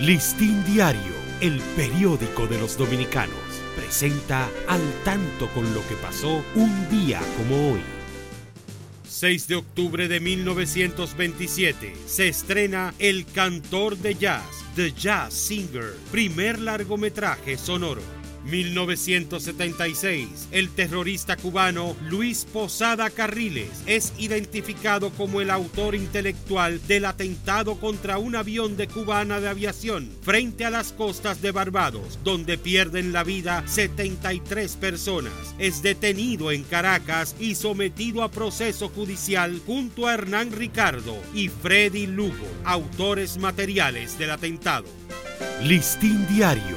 Listín Diario, el periódico de los dominicanos, presenta al tanto con lo que pasó un día como hoy. 6 de octubre de 1927 se estrena El Cantor de Jazz, The Jazz Singer, primer largometraje sonoro. 1976, el terrorista cubano Luis Posada Carriles es identificado como el autor intelectual del atentado contra un avión de cubana de aviación frente a las costas de Barbados, donde pierden la vida 73 personas. Es detenido en Caracas y sometido a proceso judicial junto a Hernán Ricardo y Freddy Lugo, autores materiales del atentado. Listín Diario,